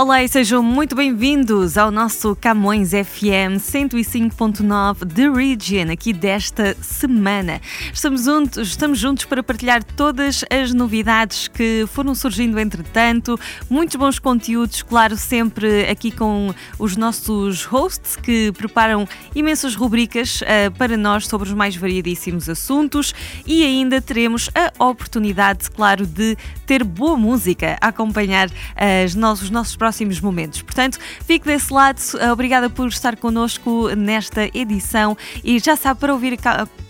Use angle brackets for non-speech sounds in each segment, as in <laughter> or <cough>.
Olá e sejam muito bem-vindos ao nosso Camões FM 105.9 The Region, aqui desta semana. Estamos juntos, estamos juntos para partilhar todas as novidades que foram surgindo entretanto, muitos bons conteúdos, claro, sempre aqui com os nossos hosts que preparam imensas rubricas uh, para nós sobre os mais variadíssimos assuntos e ainda teremos a oportunidade, claro, de ter boa música a acompanhar nossos, os nossos próximos momentos. Portanto, fique desse lado. Obrigada por estar connosco nesta edição e já sabe, para ouvir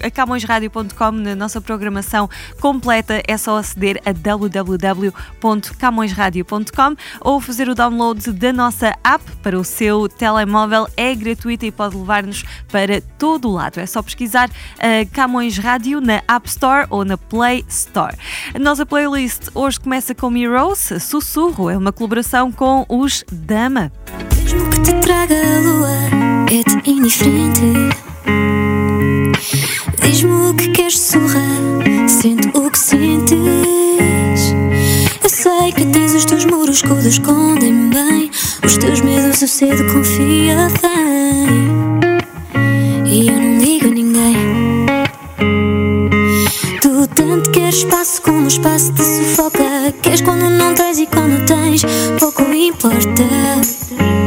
a camõesradio.com na nossa programação completa é só aceder a www.camõesradio.com ou fazer o download da nossa app para o seu telemóvel. É gratuita e pode levar-nos para todo o lado. É só pesquisar uh, Camões Rádio na App Store ou na Play Store. A nossa playlist hoje começa com Heroes, Sussurro, é uma colaboração com os Dama. Mesmo que te traga a lua, é-te indiferente. Diz-me o que queres sorrar, sente o que sentes. Eu sei que tens os teus muros que o escondem bem. Os teus medos eu cedo confia bem. E eu não digo a ninguém. Queres espaço como o espaço te sufoca. Queres quando não tens e quando tens, pouco importa.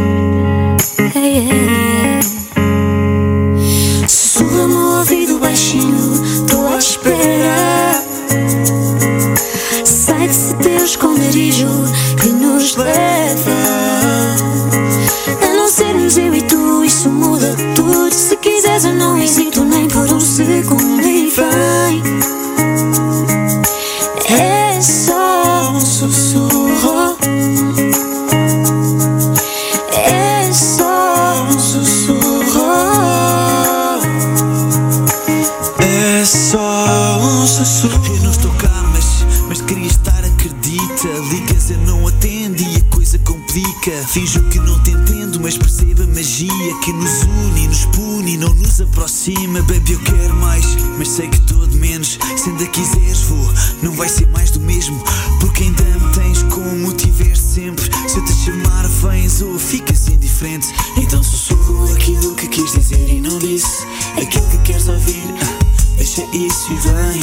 Ainda quiseres, vou, não vai ser mais do mesmo. Porque ainda me tens como tiveste sempre. Se eu te chamar, vens ou ficas indiferente. Então sussurro aquilo que quis dizer e não disse. Aquilo que queres ouvir. Ah, Deixa isso e vem,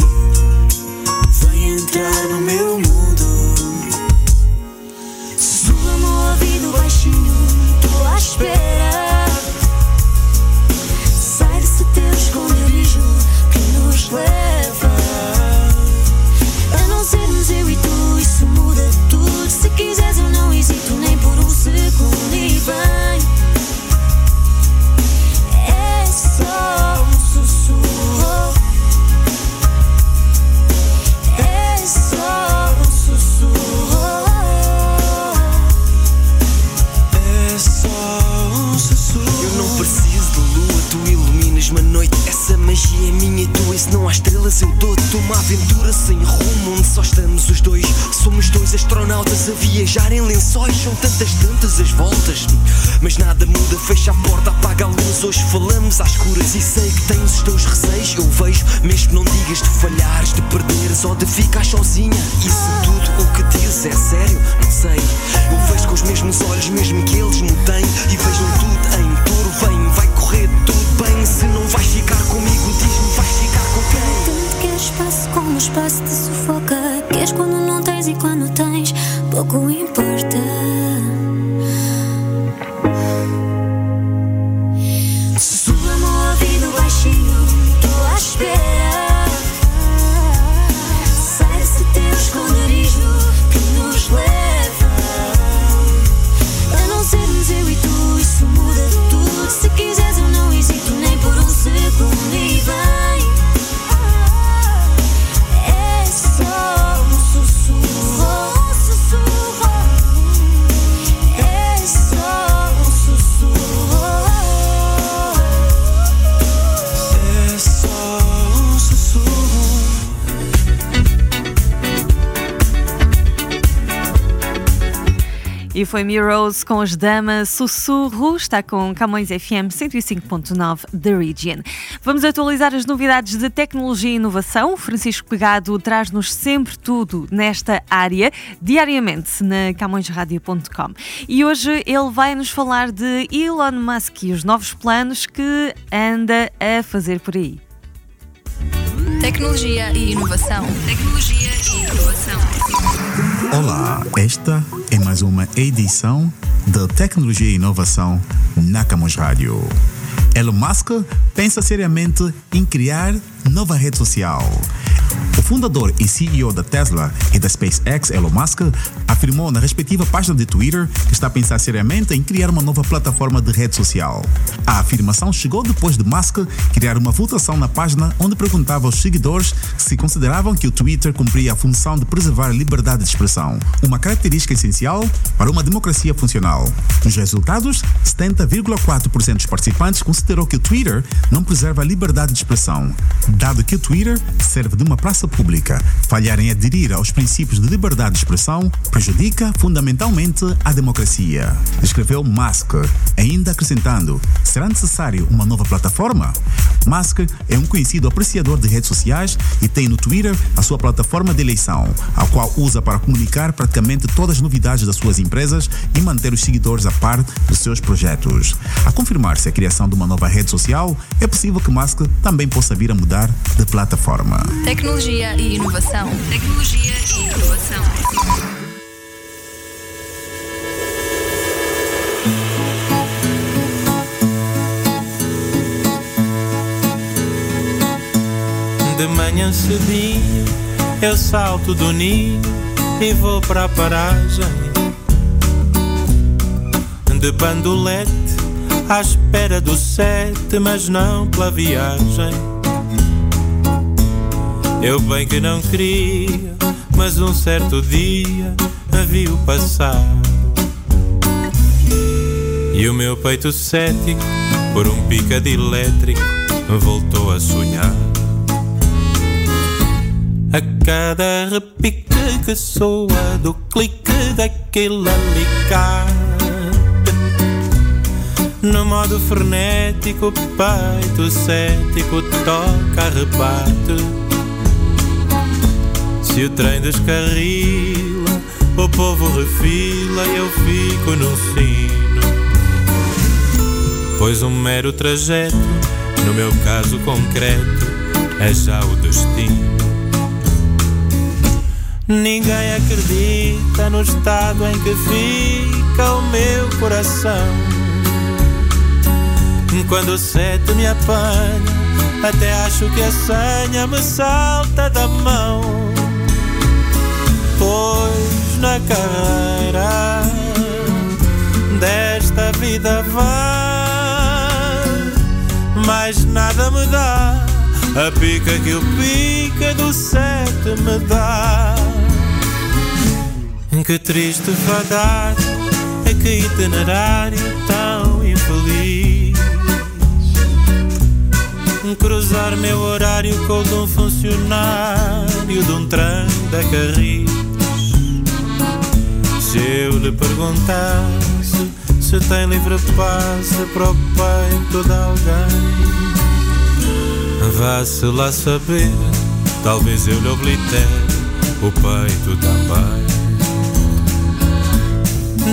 vem entrar no meu mundo. Sussurra-me o ouvido baixinho, tô à espera. Sai desse teu esconderijo que nos leva find se não há estrelas eu dou-te uma aventura sem rumo, onde só estamos os dois. Somos dois astronautas a viajar em lençóis, são tantas, tantas as voltas. Mas nada muda, fecha a porta, apaga a luz. Hoje falamos às escuras e sei que tens os teus receios. Eu vejo, mesmo não digas de falhares, de perderes ou de ficar sozinha. E se tudo o que dizes é sério, não sei. Eu vejo com os mesmos olhos, mesmo que eles me têm. E vejam tudo em Se não vais ficar comigo, diz-me, vais ficar com quem? Tanto queres espaço como o espaço te sufoca. Queres quando não tens e quando tens, pouco importa. E foi Mirrors com as damas Sussurro, está com Camões FM 105.9 The Region. Vamos atualizar as novidades de tecnologia e inovação. Francisco Pegado traz-nos sempre tudo nesta área, diariamente na camõesradio.com. E hoje ele vai nos falar de Elon Musk e os novos planos que anda a fazer por aí. Tecnologia e inovação. Tecnologia e inovação. Olá, esta é mais uma edição da Tecnologia e Inovação na Camus Rádio. Elon Musk pensa seriamente em criar nova rede social. Fundador e CEO da Tesla e da SpaceX, Elon Musk, afirmou na respectiva página de Twitter que está a pensar seriamente em criar uma nova plataforma de rede social. A afirmação chegou depois de Musk criar uma votação na página onde perguntava aos seguidores se consideravam que o Twitter cumpria a função de preservar a liberdade de expressão, uma característica essencial para uma democracia funcional. Nos resultados, 70,4% dos participantes considerou que o Twitter não preserva a liberdade de expressão, dado que o Twitter serve de uma praça pública. Falhar em aderir aos princípios de liberdade de expressão prejudica fundamentalmente a democracia. Escreveu Musk, ainda acrescentando: será necessário uma nova plataforma? Musk é um conhecido apreciador de redes sociais e tem no Twitter a sua plataforma de eleição, a qual usa para comunicar praticamente todas as novidades das suas empresas e manter os seguidores a par dos seus projetos. A confirmar-se a criação de uma nova rede social, é possível que Musk também possa vir a mudar de plataforma. Tecnologia e inovação. Tecnologia e inovação. De manhã cedinho eu salto do ninho e vou para a paragem de bandolete à espera do sete, mas não pela viagem. Eu bem que não queria, mas um certo dia a viu passar. E o meu peito cético, por um picado elétrico, voltou a sonhar. A cada repique que soa do clique daquele alicate no modo frenético, peito cético toca rebate. Se o trem descarrila, o povo refila e eu fico no sino. Pois um mero trajeto, no meu caso concreto, é já o destino. Ninguém acredita no estado em que fica o meu coração. Quando o sete me apanha, até acho que a senha me salta da mão. Pois na carreira desta vida vai, mais nada me dá. A pica que o pica do sete me dá. Que triste fadar, é que itinerário tão infeliz cruzar meu horário com o de um funcionário de um trem da Carris. Se eu lhe perguntasse se tem livre passe para o peito de alguém, vá-se lá saber, talvez eu lhe oblitere o peito também.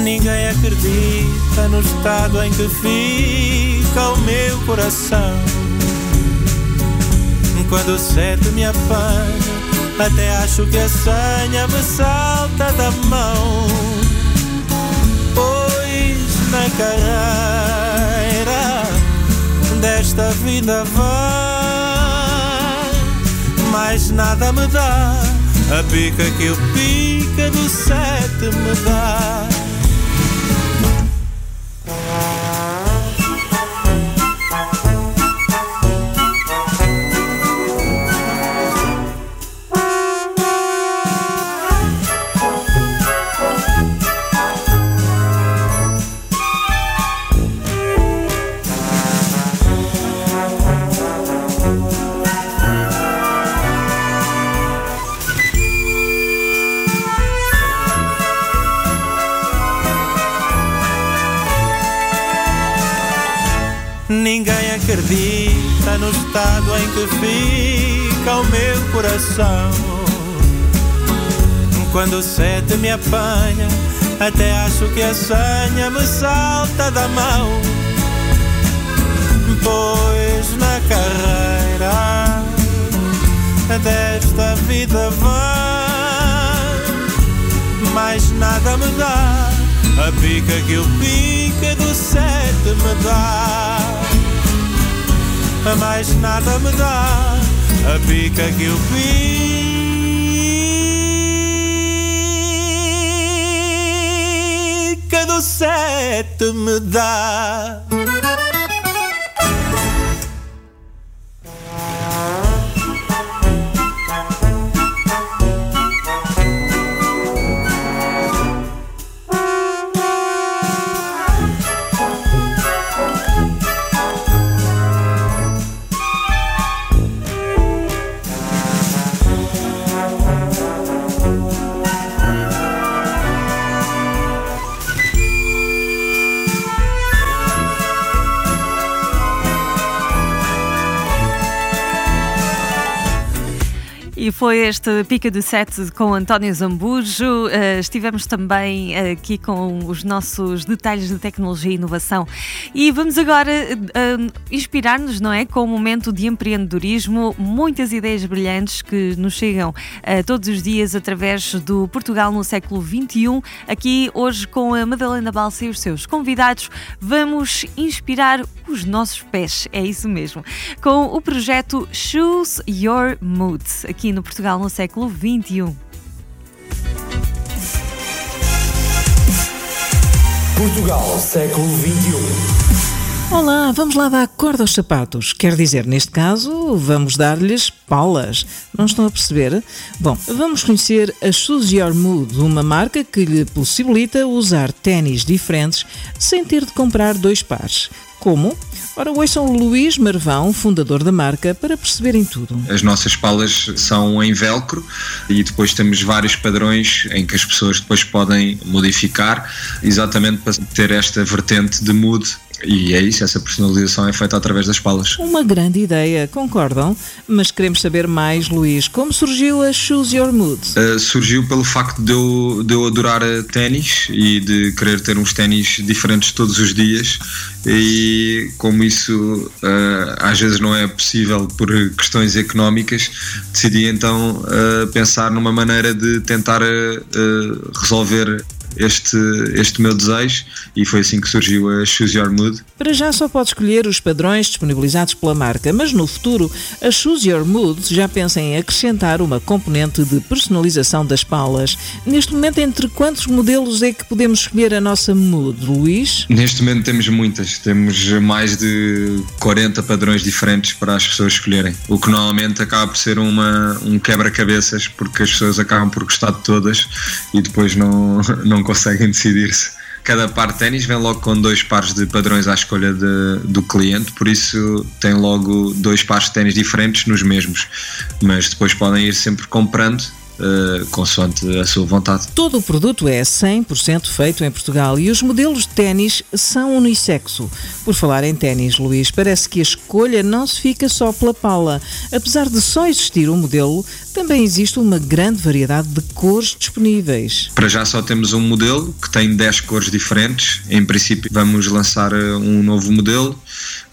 Ninguém acredita no estado em que fica o meu coração quando o sete me apanha, até acho que a senha me salta da mão. Vida vai, mais nada me dá. A pica que o pica do sete me dá. Em que fica o meu coração. Quando o sete me apanha, até acho que a sanha me salta da mão. Pois na carreira desta vida vai, mais nada me dá a pica que o pica do sete me dá. Mais nada me dá a pica que o pica do sete me dá. Foi este Pica do Sete com António Zambujo. Uh, estivemos também aqui com os nossos detalhes de tecnologia e inovação. E vamos agora uh, inspirar-nos, não é? Com o um momento de empreendedorismo, muitas ideias brilhantes que nos chegam todos os dias através do Portugal no século XXI. Aqui hoje com a Madalena Balsa e os seus convidados, vamos inspirar os nossos pés. É isso mesmo. Com o projeto Choose Your Mood. Aqui no Portugal no século XXI. Portugal, século XXI. Olá, vamos lá dar corda aos sapatos. Quer dizer, neste caso, vamos dar-lhes palas. Não estão a perceber? Bom, vamos conhecer a Your Mood, uma marca que lhe possibilita usar ténis diferentes sem ter de comprar dois pares. Como? Ora, ouçam Luís Marvão, fundador da marca, para perceberem tudo. As nossas palas são em velcro e depois temos vários padrões em que as pessoas depois podem modificar, exatamente para ter esta vertente de mood e é isso, essa personalização é feita através das palas. Uma grande ideia, concordam? Mas queremos saber mais, Luís. Como surgiu a Choose Your Mood? Uh, surgiu pelo facto de eu, de eu adorar ténis e de querer ter uns ténis diferentes todos os dias. E como isso uh, às vezes não é possível por questões económicas, decidi então uh, pensar numa maneira de tentar resolver este, este meu desejo e foi assim que surgiu a Choose Your Mood. Para já só pode escolher os padrões disponibilizados pela marca, mas no futuro a Choose Your Mood já pensa em acrescentar uma componente de personalização das palas. Neste momento, entre quantos modelos é que podemos escolher a nossa mood, Luís? Neste momento temos muitas, temos mais de 40 padrões diferentes para as pessoas escolherem, o que normalmente acaba por ser uma, um quebra-cabeças porque as pessoas acabam por gostar de todas e depois não, <laughs> não conseguem decidir-se. Cada par de ténis vem logo com dois pares de padrões à escolha de, do cliente, por isso tem logo dois pares de ténis diferentes nos mesmos, mas depois podem ir sempre comprando Uh, consoante a sua vontade. Todo o produto é 100% feito em Portugal e os modelos de ténis são unissexo. Por falar em ténis, Luís, parece que a escolha não se fica só pela pala. Apesar de só existir um modelo, também existe uma grande variedade de cores disponíveis. Para já só temos um modelo que tem 10 cores diferentes. Em princípio, vamos lançar eh, um novo modelo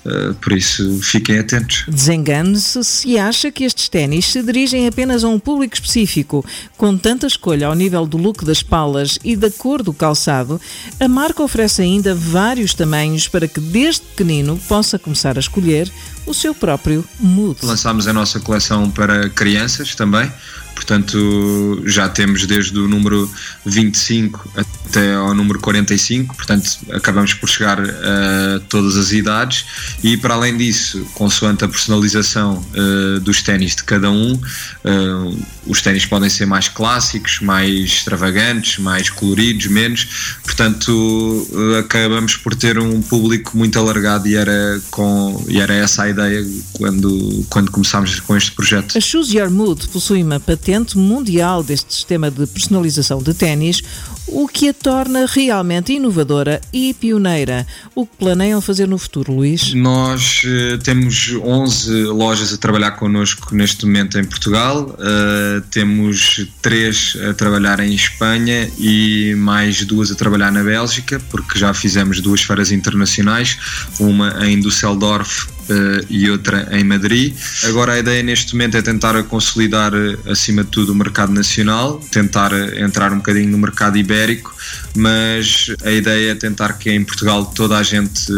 Uh, por isso, fiquem atentos. Desengane-se se acha que estes ténis se dirigem apenas a um público específico. Com tanta escolha ao nível do look das palas e da cor do calçado, a marca oferece ainda vários tamanhos para que desde pequenino possa começar a escolher o seu próprio mood. Lançámos a nossa coleção para crianças também, portanto já temos desde o número 25 até ao número 45, portanto acabamos por chegar a todas as idades e para além disso, consoante a personalização uh, dos ténis de cada um, uh, os ténis podem ser mais clássicos, mais extravagantes, mais coloridos, menos, portanto uh, acabamos por ter um público muito alargado e era, com, e era essa a ideia quando, quando começámos com este projeto. A Choose Your Mood possui uma patente mundial deste sistema de personalização de ténis, o que a torna realmente inovadora e pioneira. O que planeiam fazer no futuro, Luís? Nós uh, temos 11 lojas a trabalhar connosco neste momento em Portugal, uh, temos três a trabalhar em Espanha e mais duas a trabalhar na Bélgica, porque já fizemos duas feiras internacionais, uma em Düsseldorf uh, e outra em Madrid. Agora a ideia neste momento é tentar consolidar acima de tudo o mercado nacional, tentar entrar um bocadinho no mercado ibérico, mas a ideia é tentar que em Portugal toda a gente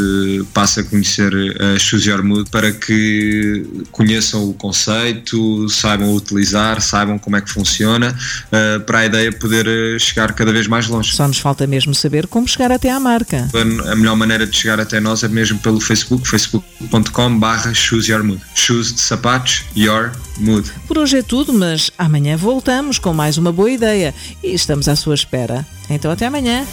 passe a conhecer a Your Mood para que conheçam o conceito, saibam utilizar, saibam como é que funciona, uh, para a ideia poder chegar cada vez mais longe. Só nos falta mesmo saber como chegar até à marca. A melhor maneira de chegar até nós é mesmo pelo Facebook, facebook.com barra Choose Your Mood. Choose de sapatos, Your Mood. Por hoje é tudo, mas amanhã voltamos com mais uma boa ideia e estamos à sua espera. Então até amanhã.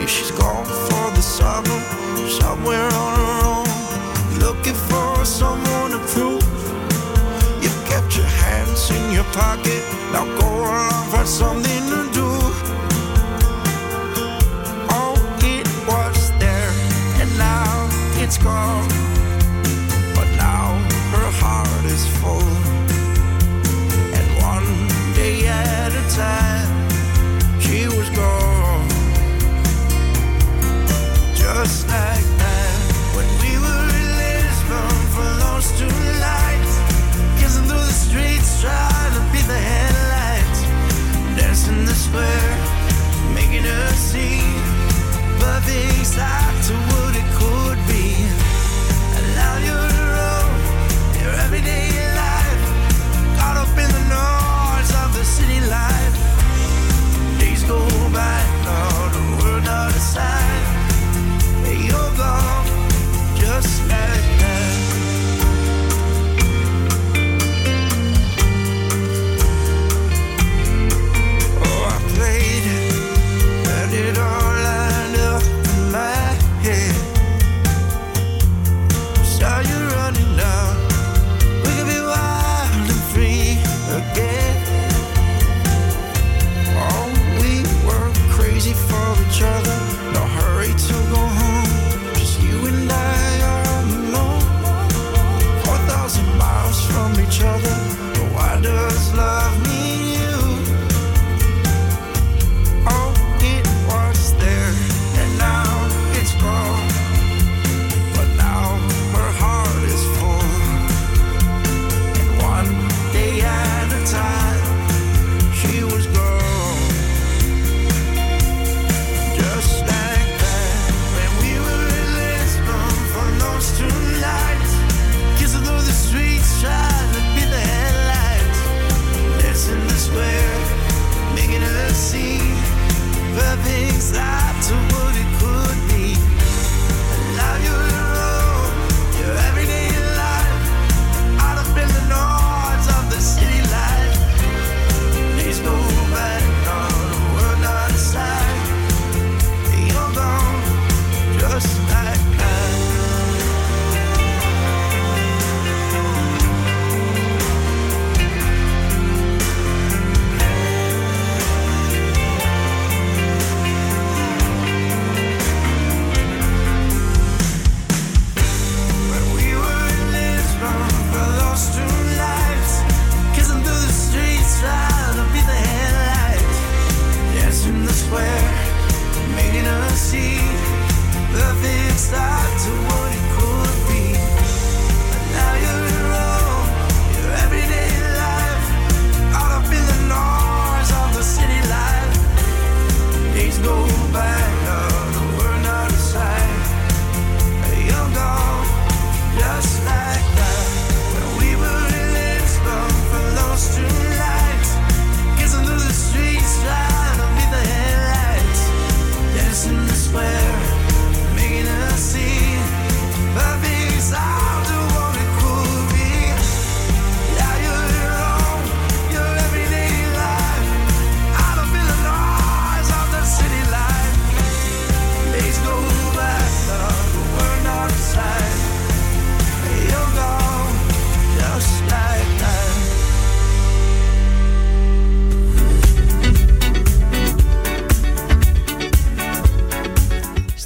Me she's gone for the summer, somewhere on her own, looking for someone to prove. You kept your hands in your pocket, now go along, find something to do. Oh, it was there, and now it's gone.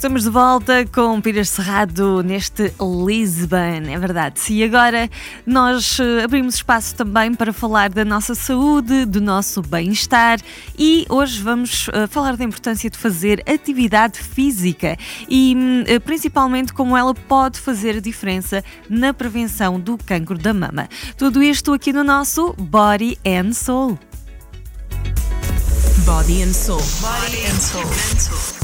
Estamos de volta com Pires Cerrado neste Lisbon, é verdade. E agora nós eh, abrimos espaço também para falar da nossa saúde, do nosso bem-estar e hoje vamos uh, falar da importância de fazer atividade física e uh, principalmente como ela pode fazer a diferença na prevenção do cancro da mama. Tudo isto aqui no nosso Body and Soul. Body and Soul. Body and Soul.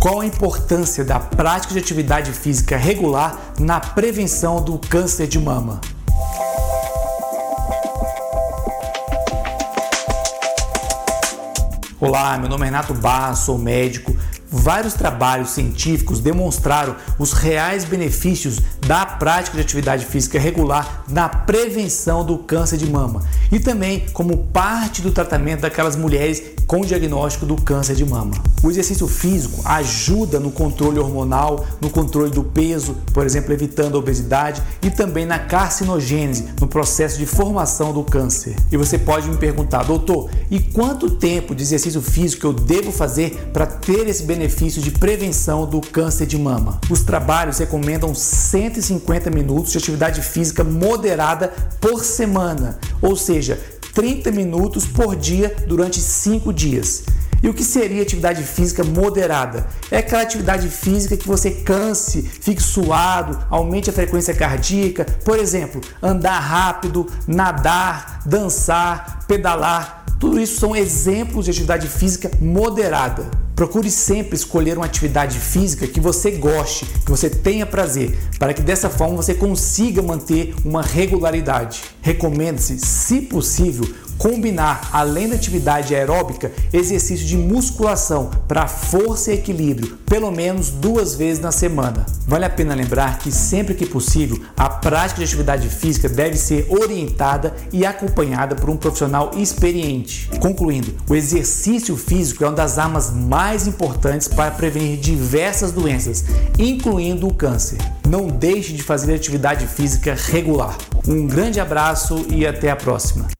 Qual a importância da prática de atividade física regular na prevenção do câncer de mama? Olá, meu nome é Renato Barra, sou médico Vários trabalhos científicos demonstraram os reais benefícios da prática de atividade física regular na prevenção do câncer de mama e também como parte do tratamento daquelas mulheres com diagnóstico do câncer de mama. O exercício físico ajuda no controle hormonal, no controle do peso, por exemplo, evitando a obesidade e também na carcinogênese, no processo de formação do câncer. E você pode me perguntar, doutor, e quanto tempo de exercício físico eu devo fazer para ter esse benefício? Benefício de prevenção do câncer de mama. Os trabalhos recomendam 150 minutos de atividade física moderada por semana, ou seja, 30 minutos por dia durante 5 dias. E o que seria atividade física moderada? É aquela atividade física que você canse, fique suado, aumente a frequência cardíaca, por exemplo, andar rápido, nadar, dançar, pedalar. Tudo isso são exemplos de atividade física moderada. Procure sempre escolher uma atividade física que você goste, que você tenha prazer, para que dessa forma você consiga manter uma regularidade. Recomenda-se, se possível, combinar, além da atividade aeróbica, exercício de musculação para força e equilíbrio, pelo menos duas vezes na semana. Vale a pena lembrar que sempre que possível, a prática de atividade física deve ser orientada e acompanhada por um profissional experiente. Concluindo, o exercício físico é uma das armas mais importantes para prevenir diversas doenças, incluindo o câncer. Não deixe de fazer atividade física regular. Um grande abraço e até a próxima.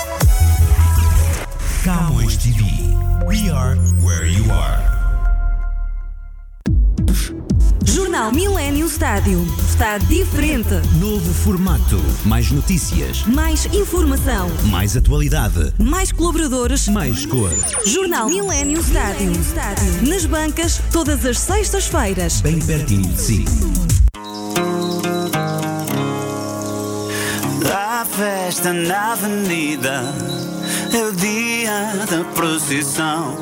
Camões TV. We are where you are. Jornal Millennium Stádio. Está diferente. Novo formato. Mais notícias. Mais informação. Mais atualidade. Mais colaboradores. Mais cor. Jornal Millennium Stádio. Nas bancas, todas as sextas-feiras. Bem pertinho de si. A festa na avenida é o dia da procissão.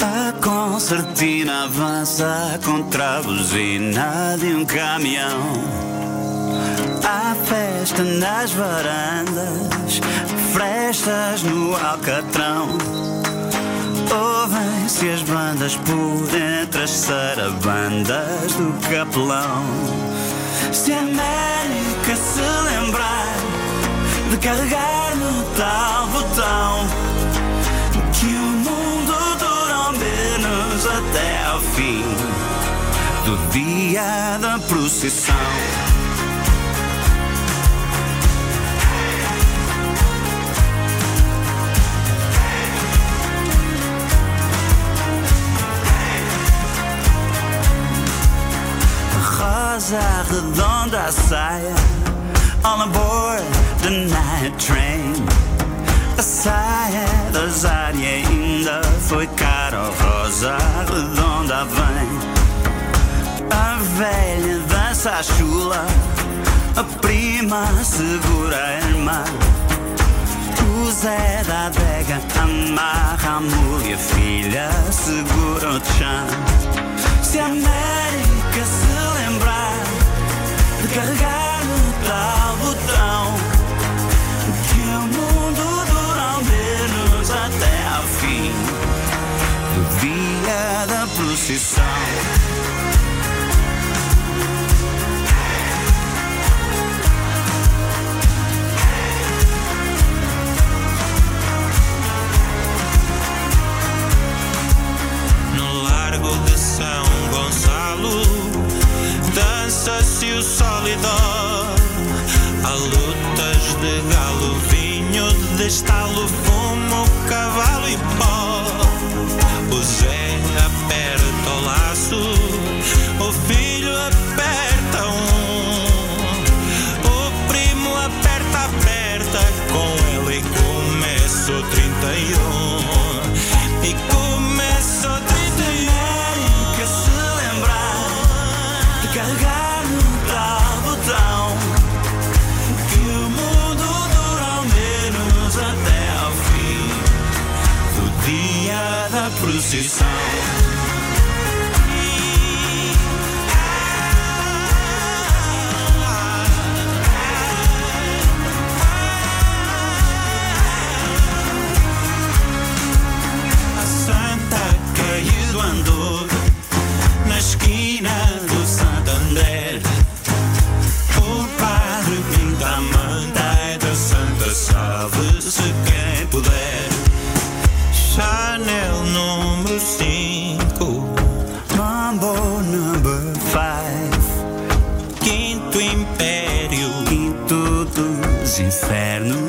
A concertina avança contra a buzina de um caminhão. Há festa nas varandas, frestas no alcatrão. Ouvem-se as bandas por entre as sarabandas do capelão. Se a América se lembrar de carregar no tal botão que o mundo dura menos até ao fim do dia da procissão. Rosa redonda saia All aboard the night train. A saia da Zária ainda foi cara Rosa redonda vem. A velha dança a chula A prima segura a irmã. O Zé da adega amarra a mulher filha segura o chão. Se a América se lembrar de carregar dança-se o solidó. Há lutas de galo, vinho de estalo, fumo, cavalo e pó. O da procissão. Dos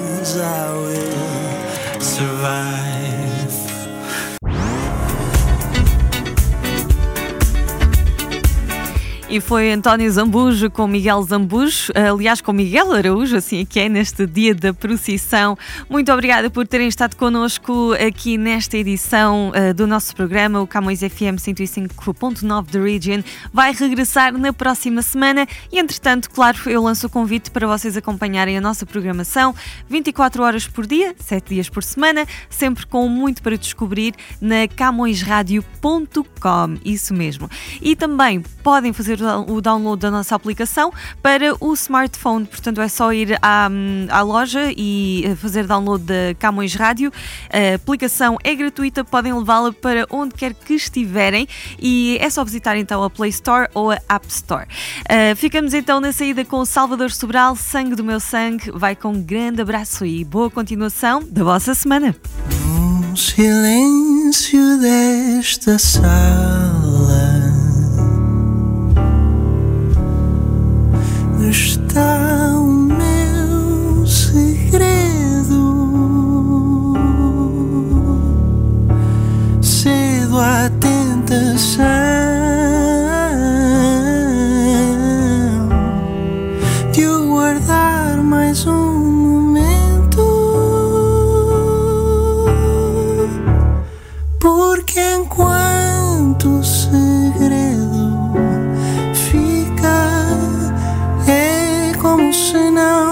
Foi António Zambujo com Miguel Zambujo, aliás, com Miguel Araújo, assim é que é, neste dia da procissão. Muito obrigada por terem estado connosco aqui nesta edição uh, do nosso programa, o Camões FM 105.9 The Region. Vai regressar na próxima semana e, entretanto, claro, eu lanço o convite para vocês acompanharem a nossa programação 24 horas por dia, 7 dias por semana, sempre com muito para descobrir na camõesradio.com. Isso mesmo. E também podem fazer o download da nossa aplicação para o smartphone. Portanto, é só ir à, à loja e eh, fazer download da Camões Rádio. A aplicação é gratuita, podem levá-la para onde quer que estiverem e é só visitar então a Play Store ou a App Store. Uh, ficamos então na saída com o Salvador Sobral, Sangue do Meu Sangue. Vai com um grande abraço e boa continuação da vossa semana. No silêncio desta sala está o meu segredo. Cedo à tentação como se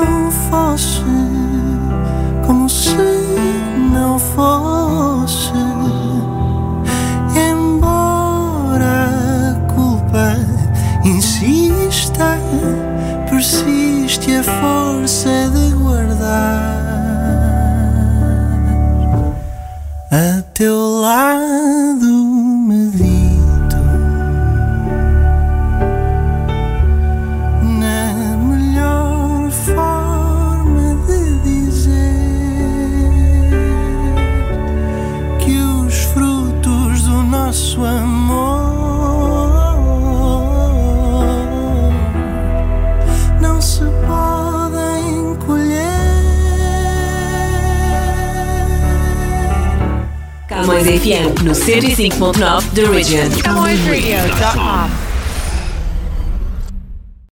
no 105.9 The Region. CamõesRadio.com